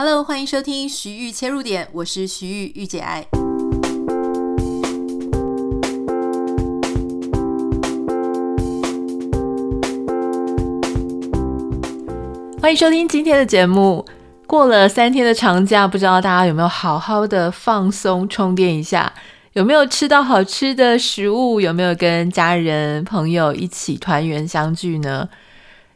Hello，欢迎收听徐玉切入点，我是徐玉御姐爱。欢迎收听今天的节目。过了三天的长假，不知道大家有没有好好的放松充电一下？有没有吃到好吃的食物？有没有跟家人朋友一起团圆相聚呢？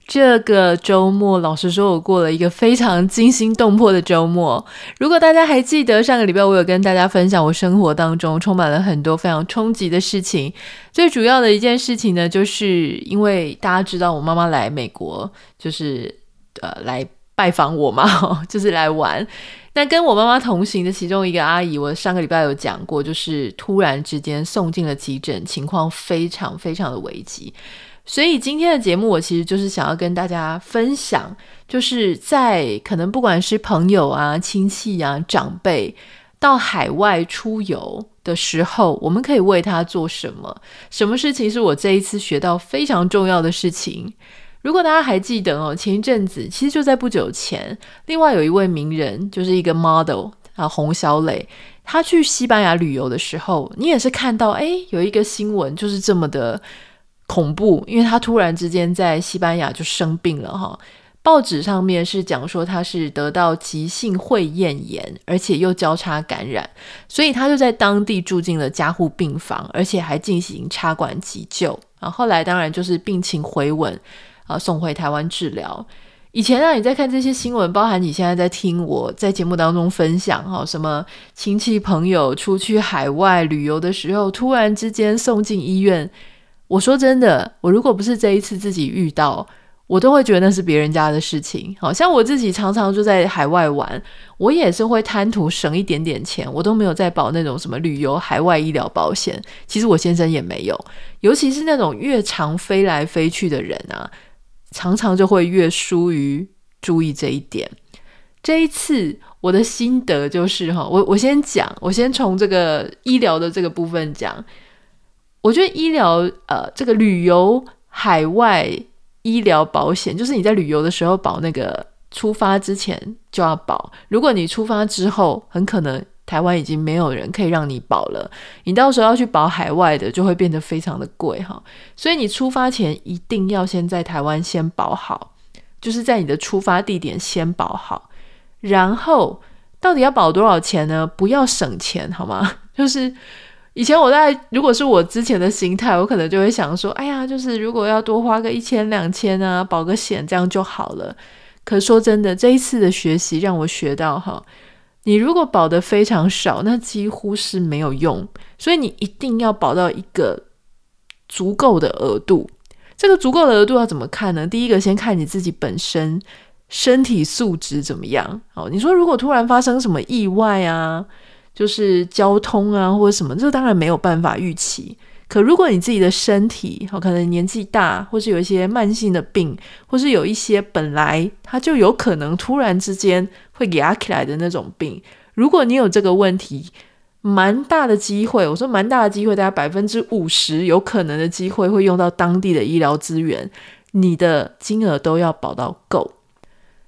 这个周末，老实说，我过了一个非常惊心动魄的周末。如果大家还记得上个礼拜，我有跟大家分享我生活当中充满了很多非常冲击的事情。最主要的一件事情呢，就是因为大家知道我妈妈来美国，就是呃来拜访我嘛，就是来玩。那跟我妈妈同行的其中一个阿姨，我上个礼拜有讲过，就是突然之间送进了急诊，情况非常非常的危急。所以今天的节目，我其实就是想要跟大家分享，就是在可能不管是朋友啊、亲戚啊、长辈到海外出游的时候，我们可以为他做什么？什么事情是我这一次学到非常重要的事情？如果大家还记得哦，前一阵子其实就在不久前，另外有一位名人，就是一个 model 啊，洪小磊，他去西班牙旅游的时候，你也是看到，哎，有一个新闻就是这么的。恐怖，因为他突然之间在西班牙就生病了哈。报纸上面是讲说他是得到急性会厌炎，而且又交叉感染，所以他就在当地住进了加护病房，而且还进行插管急救。啊，后来当然就是病情回稳，啊，送回台湾治疗。以前啊，你在看这些新闻，包含你现在在听我在节目当中分享哈，什么亲戚朋友出去海外旅游的时候，突然之间送进医院。我说真的，我如果不是这一次自己遇到，我都会觉得那是别人家的事情。好像我自己常常就在海外玩，我也是会贪图省一点点钱，我都没有在保那种什么旅游海外医疗保险。其实我先生也没有，尤其是那种越常飞来飞去的人啊，常常就会越疏于注意这一点。这一次我的心得就是哈，我我先讲，我先从这个医疗的这个部分讲。我觉得医疗，呃，这个旅游海外医疗保险，就是你在旅游的时候保那个，出发之前就要保。如果你出发之后，很可能台湾已经没有人可以让你保了，你到时候要去保海外的，就会变得非常的贵哈。所以你出发前一定要先在台湾先保好，就是在你的出发地点先保好。然后到底要保多少钱呢？不要省钱好吗？就是。以前我在，如果是我之前的心态，我可能就会想说，哎呀，就是如果要多花个一千两千啊，保个险这样就好了。可说真的，这一次的学习让我学到哈，你如果保的非常少，那几乎是没有用。所以你一定要保到一个足够的额度。这个足够的额度要怎么看呢？第一个先看你自己本身身体素质怎么样。哦，你说如果突然发生什么意外啊？就是交通啊，或者什么，这当然没有办法预期。可如果你自己的身体，好可能年纪大，或是有一些慢性的病，或是有一些本来它就有可能突然之间会压起来的那种病，如果你有这个问题，蛮大的机会，我说蛮大的机会，大概百分之五十有可能的机会会用到当地的医疗资源，你的金额都要保到够。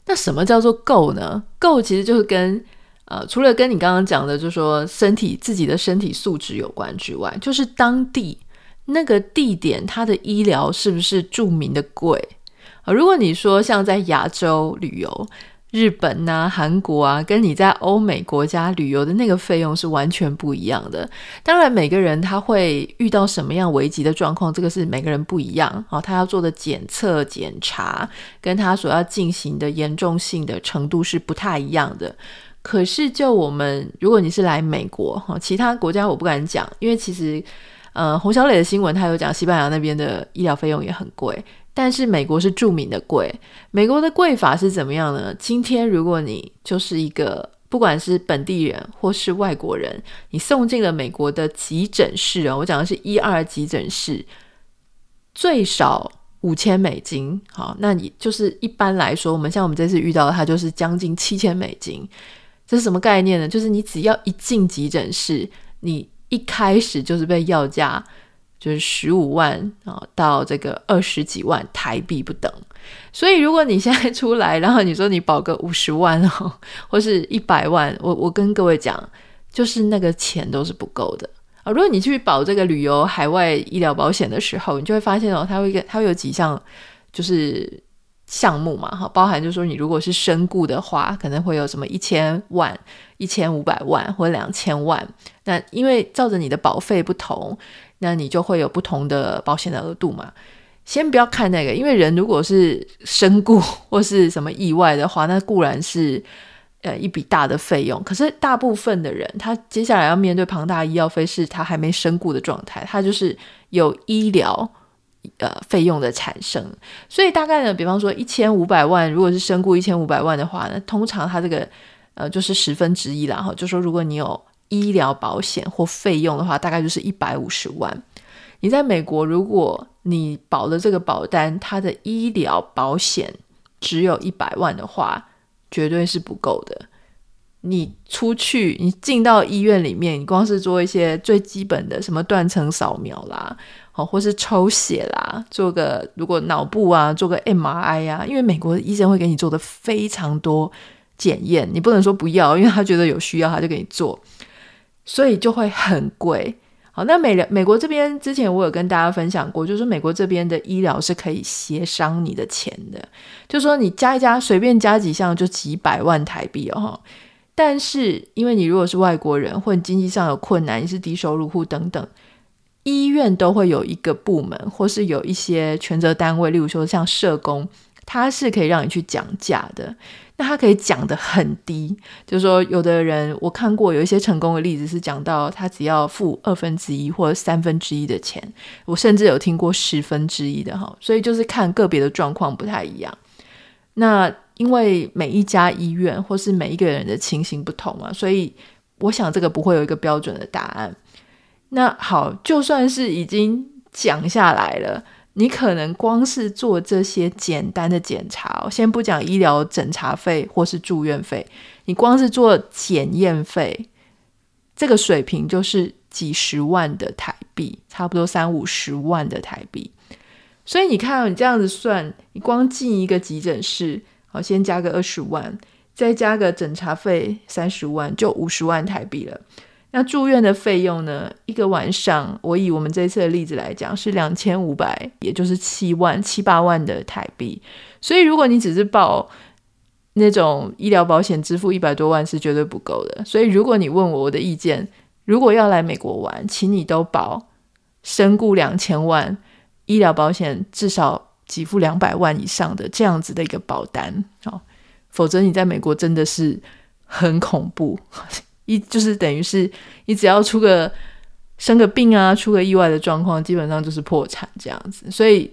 那什么叫做够呢？够其实就是跟呃，除了跟你刚刚讲的，就是说身体自己的身体素质有关之外，就是当地那个地点它的医疗是不是著名的贵？呃，如果你说像在亚洲旅游，日本啊、韩国啊，跟你在欧美国家旅游的那个费用是完全不一样的。当然，每个人他会遇到什么样危急的状况，这个是每个人不一样。哦，他要做的检测检查，跟他所要进行的严重性的程度是不太一样的。可是，就我们，如果你是来美国哈，其他国家我不敢讲，因为其实，呃，洪小磊的新闻他有讲，西班牙那边的医疗费用也很贵，但是美国是著名的贵。美国的贵法是怎么样呢？今天如果你就是一个不管是本地人或是外国人，你送进了美国的急诊室啊，我讲的是一二急诊室，最少五千美金。好，那你就是一般来说，我们像我们这次遇到的，它就是将近七千美金。这是什么概念呢？就是你只要一进急诊室，你一开始就是被要价，就是十五万啊到这个二十几万台币不等。所以如果你现在出来，然后你说你保个五十万哦，或是一百万，我我跟各位讲，就是那个钱都是不够的啊。如果你去保这个旅游海外医疗保险的时候，你就会发现哦，它会跟它会有几项就是项目嘛，哈，包含就是说你如果是身故的话，可能会有什么一千万、一千五百万或者两千万。那因为照着你的保费不同，那你就会有不同的保险的额度嘛。先不要看那个，因为人如果是身故 或是什么意外的话，那固然是呃一笔大的费用。可是大部分的人，他接下来要面对庞大医药费，是他还没身故的状态，他就是有医疗呃费用的产生。所以大概呢，比方说一千五百万，如果是身故一千五百万的话呢，通常他这个呃就是十分之一啦哈，就说如果你有医疗保险或费用的话，大概就是一百五十万。你在美国，如果你保的这个保单，它的医疗保险只有一百万的话，绝对是不够的。你出去，你进到医院里面，你光是做一些最基本的什么断层扫描啦，好，或是抽血啦，做个如果脑部啊，做个 MRI 啊，因为美国医生会给你做的非常多检验，你不能说不要，因为他觉得有需要，他就给你做，所以就会很贵。好，那美美国这边之前我有跟大家分享过，就是美国这边的医疗是可以协商你的钱的，就说你加一加，随便加几项就几百万台币哦。但是因为你如果是外国人，或者经济上有困难，你是低收入户等等，医院都会有一个部门，或是有一些权责单位，例如说像社工，他是可以让你去讲价的。那他可以讲得很低，就是说，有的人我看过有一些成功的例子，是讲到他只要付二分之一或三分之一的钱，我甚至有听过十分之一的哈，所以就是看个别的状况不太一样。那因为每一家医院或是每一个人的情形不同嘛，所以我想这个不会有一个标准的答案。那好，就算是已经讲下来了。你可能光是做这些简单的检查，先不讲医疗诊查费或是住院费，你光是做检验费，这个水平就是几十万的台币，差不多三五十万的台币。所以你看，你这样子算，你光进一个急诊室，好，先加个二十万，再加个诊查费三十万，就五十万台币了。那住院的费用呢？一个晚上，我以我们这次的例子来讲，是两千五百，也就是七万七八万的台币。所以，如果你只是报那种医疗保险，支付一百多万是绝对不够的。所以，如果你问我我的意见，如果要来美国玩，请你都保身故两千万，医疗保险至少给付两百万以上的这样子的一个保单哦，否则你在美国真的是很恐怖。一就是等于是你只要出个生个病啊，出个意外的状况，基本上就是破产这样子。所以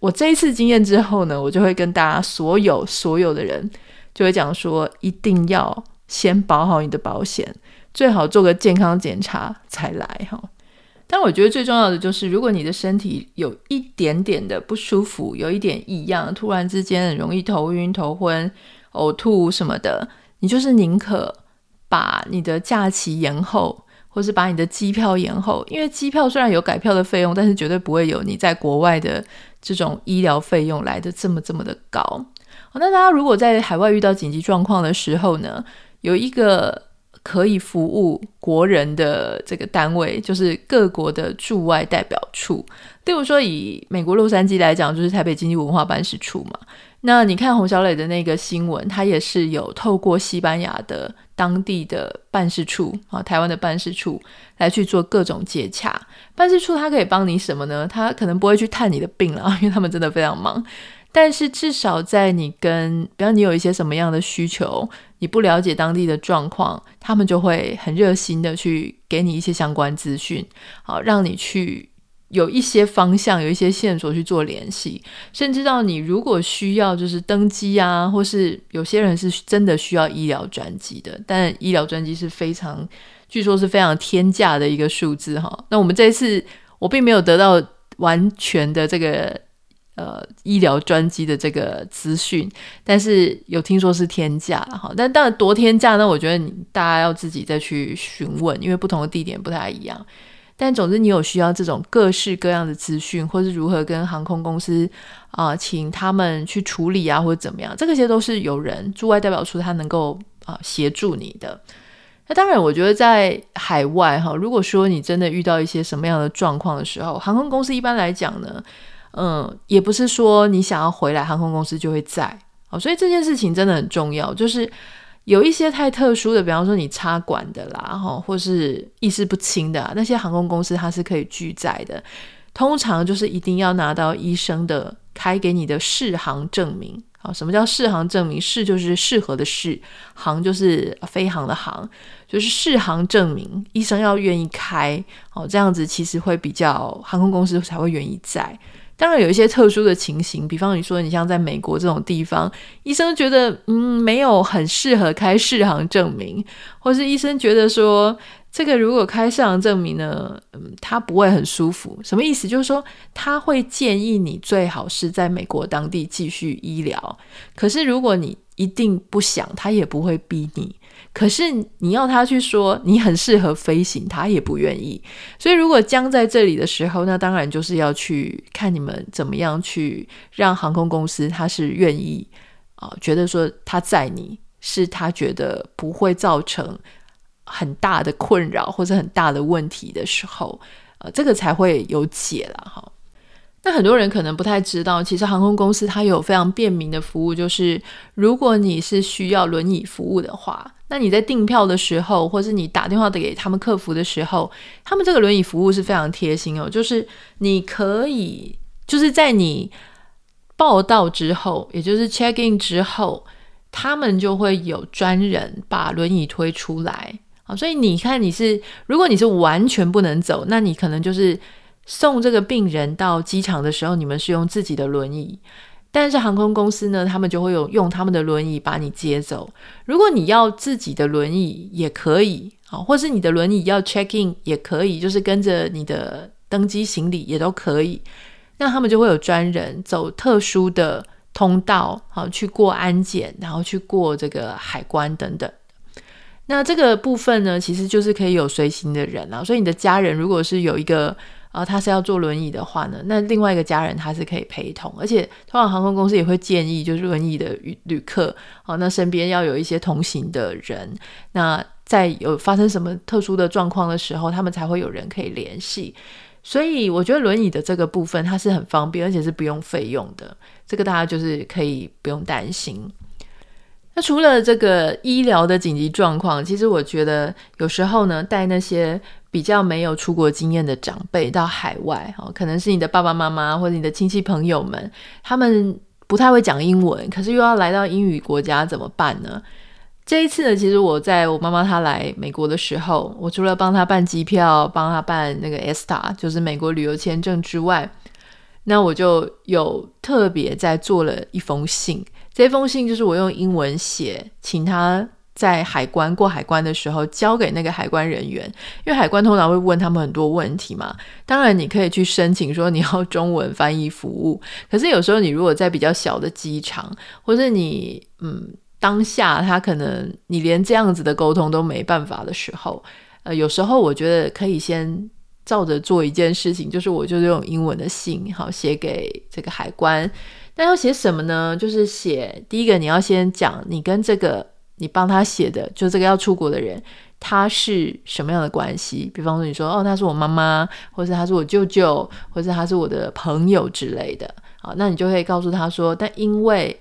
我这一次经验之后呢，我就会跟大家所有所有的人就会讲说，一定要先保好你的保险，最好做个健康检查才来哈。但我觉得最重要的就是，如果你的身体有一点点的不舒服，有一点异样，突然之间很容易头晕、头昏、呕吐什么的，你就是宁可。把你的假期延后，或是把你的机票延后，因为机票虽然有改票的费用，但是绝对不会有你在国外的这种医疗费用来得这么这么的高。好，那大家如果在海外遇到紧急状况的时候呢，有一个可以服务国人的这个单位，就是各国的驻外代表处。例如说，以美国洛杉矶来讲，就是台北经济文化办事处嘛。那你看洪小磊的那个新闻，他也是有透过西班牙的当地的办事处啊，台湾的办事处来去做各种接洽。办事处他可以帮你什么呢？他可能不会去探你的病了，因为他们真的非常忙。但是至少在你跟，比方你有一些什么样的需求，你不了解当地的状况，他们就会很热心的去给你一些相关资讯，好让你去。有一些方向，有一些线索去做联系，甚至到你如果需要就是登机啊，或是有些人是真的需要医疗专机的，但医疗专机是非常，据说是非常天价的一个数字哈。那我们这一次我并没有得到完全的这个呃医疗专机的这个资讯，但是有听说是天价哈。但当然多天价呢，我觉得你大家要自己再去询问，因为不同的地点不太一样。但总之，你有需要这种各式各样的资讯，或是如何跟航空公司啊、请他们去处理啊，或者怎么样，这些都是有人驻外代表处他能够啊、协助你的。那当然，我觉得在海外哈，如果说你真的遇到一些什么样的状况的时候，航空公司一般来讲呢，嗯，也不是说你想要回来，航空公司就会在。好，所以这件事情真的很重要，就是。有一些太特殊的，比方说你插管的啦，哈，或是意识不清的，那些航空公司它是可以拒载的。通常就是一定要拿到医生的开给你的适航证明。好，什么叫适航证明？适就是适合的适，航就是飞航的航，就是适航证明。医生要愿意开，好，这样子其实会比较航空公司才会愿意载。当然有一些特殊的情形，比方你说你像在美国这种地方，医生觉得嗯没有很适合开适航证明，或是医生觉得说这个如果开适航证明呢，嗯，他不会很舒服。什么意思？就是说他会建议你最好是在美国当地继续医疗，可是如果你一定不想，他也不会逼你。可是你要他去说你很适合飞行，他也不愿意。所以如果僵在这里的时候，那当然就是要去看你们怎么样去让航空公司他是愿意啊、觉得说他载你是他觉得不会造成很大的困扰或者很大的问题的时候，呃，这个才会有解了哈。那很多人可能不太知道，其实航空公司它有非常便民的服务，就是如果你是需要轮椅服务的话。那你在订票的时候，或是你打电话给他们客服的时候，他们这个轮椅服务是非常贴心哦。就是你可以，就是在你报到之后，也就是 check in 之后，他们就会有专人把轮椅推出来啊。所以你看，你是如果你是完全不能走，那你可能就是送这个病人到机场的时候，你们是用自己的轮椅。但是航空公司呢，他们就会有用他们的轮椅把你接走。如果你要自己的轮椅也可以，啊，或是你的轮椅要 check in 也可以，就是跟着你的登机行李也都可以。那他们就会有专人走特殊的通道，好去过安检，然后去过这个海关等等。那这个部分呢，其实就是可以有随行的人啊。所以你的家人如果是有一个。啊，他是要坐轮椅的话呢，那另外一个家人他是可以陪同，而且通常航空公司也会建议，就是轮椅的旅旅客，啊，那身边要有一些同行的人，那在有发生什么特殊的状况的时候，他们才会有人可以联系。所以我觉得轮椅的这个部分它是很方便，而且是不用费用的，这个大家就是可以不用担心。那除了这个医疗的紧急状况，其实我觉得有时候呢，带那些比较没有出国经验的长辈到海外，哦，可能是你的爸爸妈妈或者你的亲戚朋友们，他们不太会讲英文，可是又要来到英语国家怎么办呢？这一次呢，其实我在我妈妈她来美国的时候，我除了帮她办机票、帮她办那个 ESTA，就是美国旅游签证之外，那我就有特别在做了一封信。这封信就是我用英文写，请他在海关过海关的时候交给那个海关人员，因为海关通常会问他们很多问题嘛。当然，你可以去申请说你要中文翻译服务，可是有时候你如果在比较小的机场，或是你嗯当下他可能你连这样子的沟通都没办法的时候，呃，有时候我觉得可以先照着做一件事情，就是我就是用英文的信好写给这个海关。那要写什么呢？就是写第一个，你要先讲你跟这个你帮他写的，就这个要出国的人，他是什么样的关系？比方说，你说哦，他是我妈妈，或者他是我舅舅，或者他是我的朋友之类的。好，那你就可以告诉他说，但因为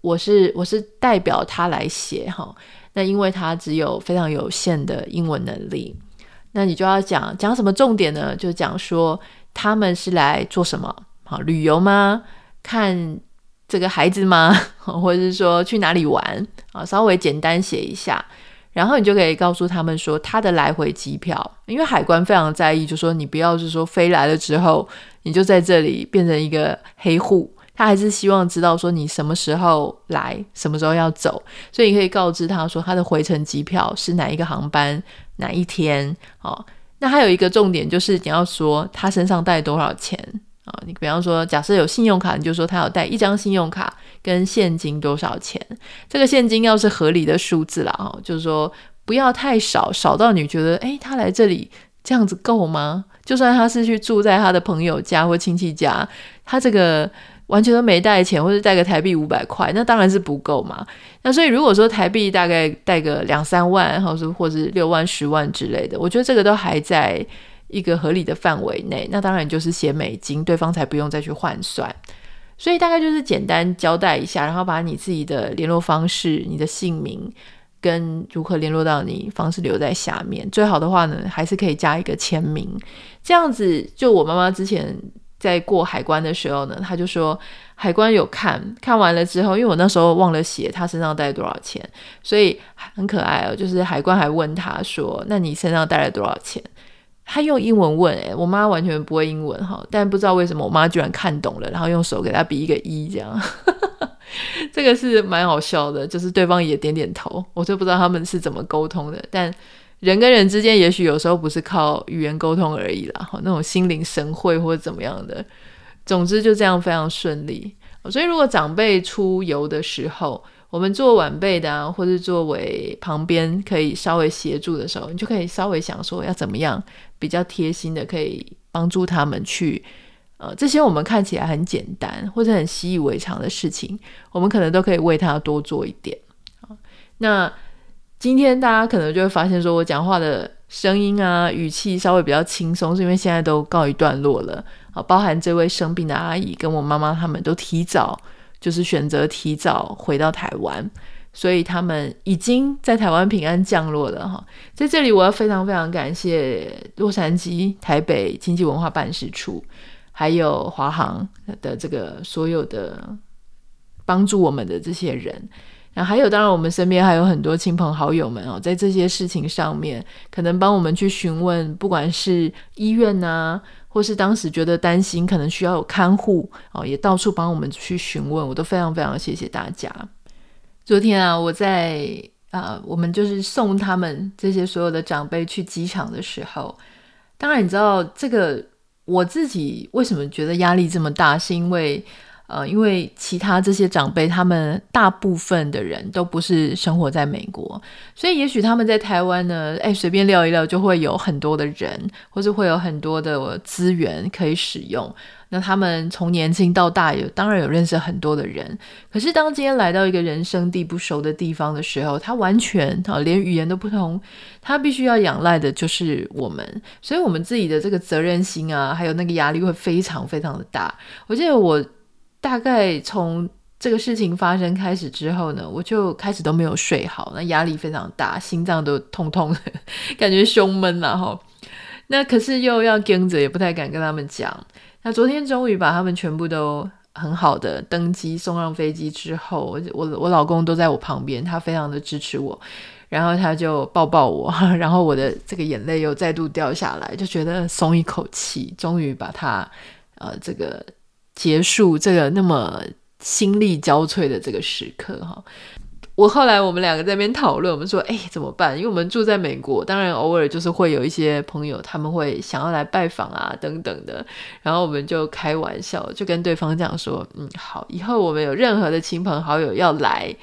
我是我是代表他来写哈，那因为他只有非常有限的英文能力，那你就要讲讲什么重点呢？就讲说他们是来做什么？好，旅游吗？看这个孩子吗？或者是说去哪里玩啊？稍微简单写一下，然后你就可以告诉他们说他的来回机票，因为海关非常在意，就说你不要是说飞来了之后你就在这里变成一个黑户，他还是希望知道说你什么时候来，什么时候要走，所以你可以告知他说他的回程机票是哪一个航班，哪一天哦。那还有一个重点就是你要说他身上带多少钱。啊，你比方说，假设有信用卡，你就说他有带一张信用卡跟现金多少钱？这个现金要是合理的数字啦，哈，就是说不要太少，少到你觉得，诶，他来这里这样子够吗？就算他是去住在他的朋友家或亲戚家，他这个完全都没带钱，或者带个台币五百块，那当然是不够嘛。那所以如果说台币大概带个两三万，或者或是六万、十万之类的，我觉得这个都还在一个合理的范围内。那当然就是写美金，对方才不用再去换算。所以大概就是简单交代一下，然后把你自己的联络方式、你的姓名。跟如何联络到你方式留在下面，最好的话呢，还是可以加一个签名，这样子。就我妈妈之前在过海关的时候呢，她就说海关有看看完了之后，因为我那时候忘了写她身上带多少钱，所以很可爱哦。就是海关还问她说：“那你身上带了多少钱？”他用英文问，诶，我妈完全不会英文哈，但不知道为什么我妈居然看懂了，然后用手给她比一个一这样。这个是蛮好笑的，就是对方也点点头，我就不知道他们是怎么沟通的。但人跟人之间，也许有时候不是靠语言沟通而已啦，哈那种心领神会或者怎么样的。总之就这样非常顺利。所以如果长辈出游的时候，我们做晚辈的啊，或是作为旁边可以稍微协助的时候，你就可以稍微想说要怎么样比较贴心的，可以帮助他们去。呃，这些我们看起来很简单或者很习以为常的事情，我们可能都可以为他多做一点。那今天大家可能就会发现，说我讲话的声音啊、语气稍微比较轻松，是因为现在都告一段落了。啊，包含这位生病的阿姨跟我妈妈，他们都提早就是选择提早回到台湾，所以他们已经在台湾平安降落了。哈，在这里我要非常非常感谢洛杉矶、台北经济文化办事处。还有华航的这个所有的帮助我们的这些人，然后还有当然我们身边还有很多亲朋好友们哦，在这些事情上面可能帮我们去询问，不管是医院呐，或是当时觉得担心可能需要有看护哦，也到处帮我们去询问，我都非常非常谢谢大家。昨天啊，我在啊，我们就是送他们这些所有的长辈去机场的时候，当然你知道这个。我自己为什么觉得压力这么大？是因为，呃，因为其他这些长辈，他们大部分的人都不是生活在美国，所以也许他们在台湾呢，哎，随便聊一聊就会有很多的人，或是会有很多的资源可以使用。那他们从年轻到大有，当然有认识很多的人。可是当今天来到一个人生地不熟的地方的时候，他完全啊，连语言都不通，他必须要仰赖的就是我们。所以，我们自己的这个责任心啊，还有那个压力会非常非常的大。我记得我大概从这个事情发生开始之后呢，我就开始都没有睡好，那压力非常大，心脏都痛痛的，感觉胸闷了哈。那可是又要跟着，也不太敢跟他们讲。那昨天终于把他们全部都很好的登机送上飞机之后，我我我老公都在我旁边，他非常的支持我，然后他就抱抱我，然后我的这个眼泪又再度掉下来，就觉得松一口气，终于把他呃这个结束这个那么心力交瘁的这个时刻哈。我后来我们两个在那边讨论，我们说，哎，怎么办？因为我们住在美国，当然偶尔就是会有一些朋友，他们会想要来拜访啊，等等的。然后我们就开玩笑，就跟对方讲说，嗯，好，以后我们有任何的亲朋好友要来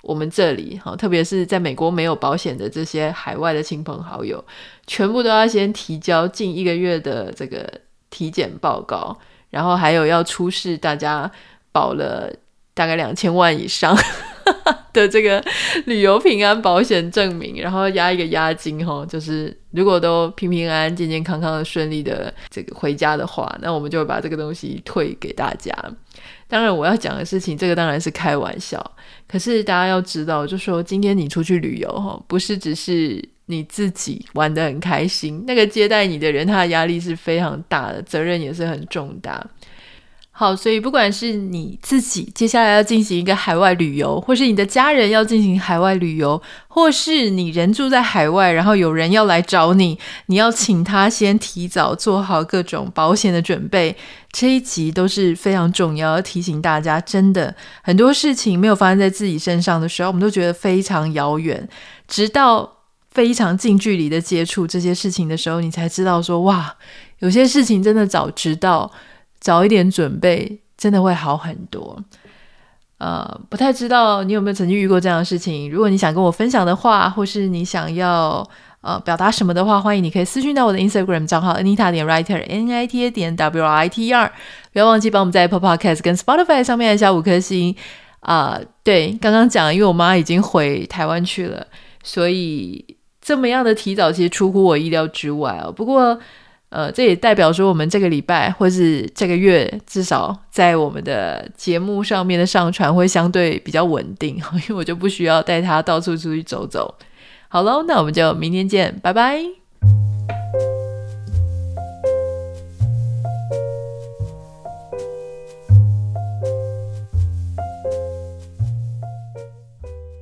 我们这里，好，特别是在美国没有保险的这些海外的亲朋好友，全部都要先提交近一个月的这个体检报告，然后还有要出示大家保了大概两千万以上。的这个旅游平安保险证明，然后押一个押金哈，就是如果都平平安安、健健康康的、顺利的这个回家的话，那我们就会把这个东西退给大家。当然，我要讲的事情，这个当然是开玩笑。可是大家要知道，就说今天你出去旅游哈，不是只是你自己玩得很开心，那个接待你的人，他的压力是非常大的，责任也是很重大。好，所以不管是你自己接下来要进行一个海外旅游，或是你的家人要进行海外旅游，或是你人住在海外，然后有人要来找你，你要请他先提早做好各种保险的准备。这一集都是非常重要，要提醒大家，真的很多事情没有发生在自己身上的时候，我们都觉得非常遥远，直到非常近距离的接触这些事情的时候，你才知道说，哇，有些事情真的早知道。早一点准备，真的会好很多。呃，不太知道你有没有曾经遇过这样的事情。如果你想跟我分享的话，或是你想要呃表达什么的话，欢迎你可以私讯到我的 Instagram 账号 Anita 点 Writer N I T A 点 W R I T E R，不要忘记帮我们在 Apple Podcast 跟 Spotify 上面按下五颗星啊、对，刚刚讲，因为我妈已经回台湾去了，所以这么样的提早其实出乎我意料之外哦。不过。呃，这也代表说，我们这个礼拜或是这个月，至少在我们的节目上面的上传会相对比较稳定，因为我就不需要带他到处出去走走。好喽，那我们就明天见，拜拜。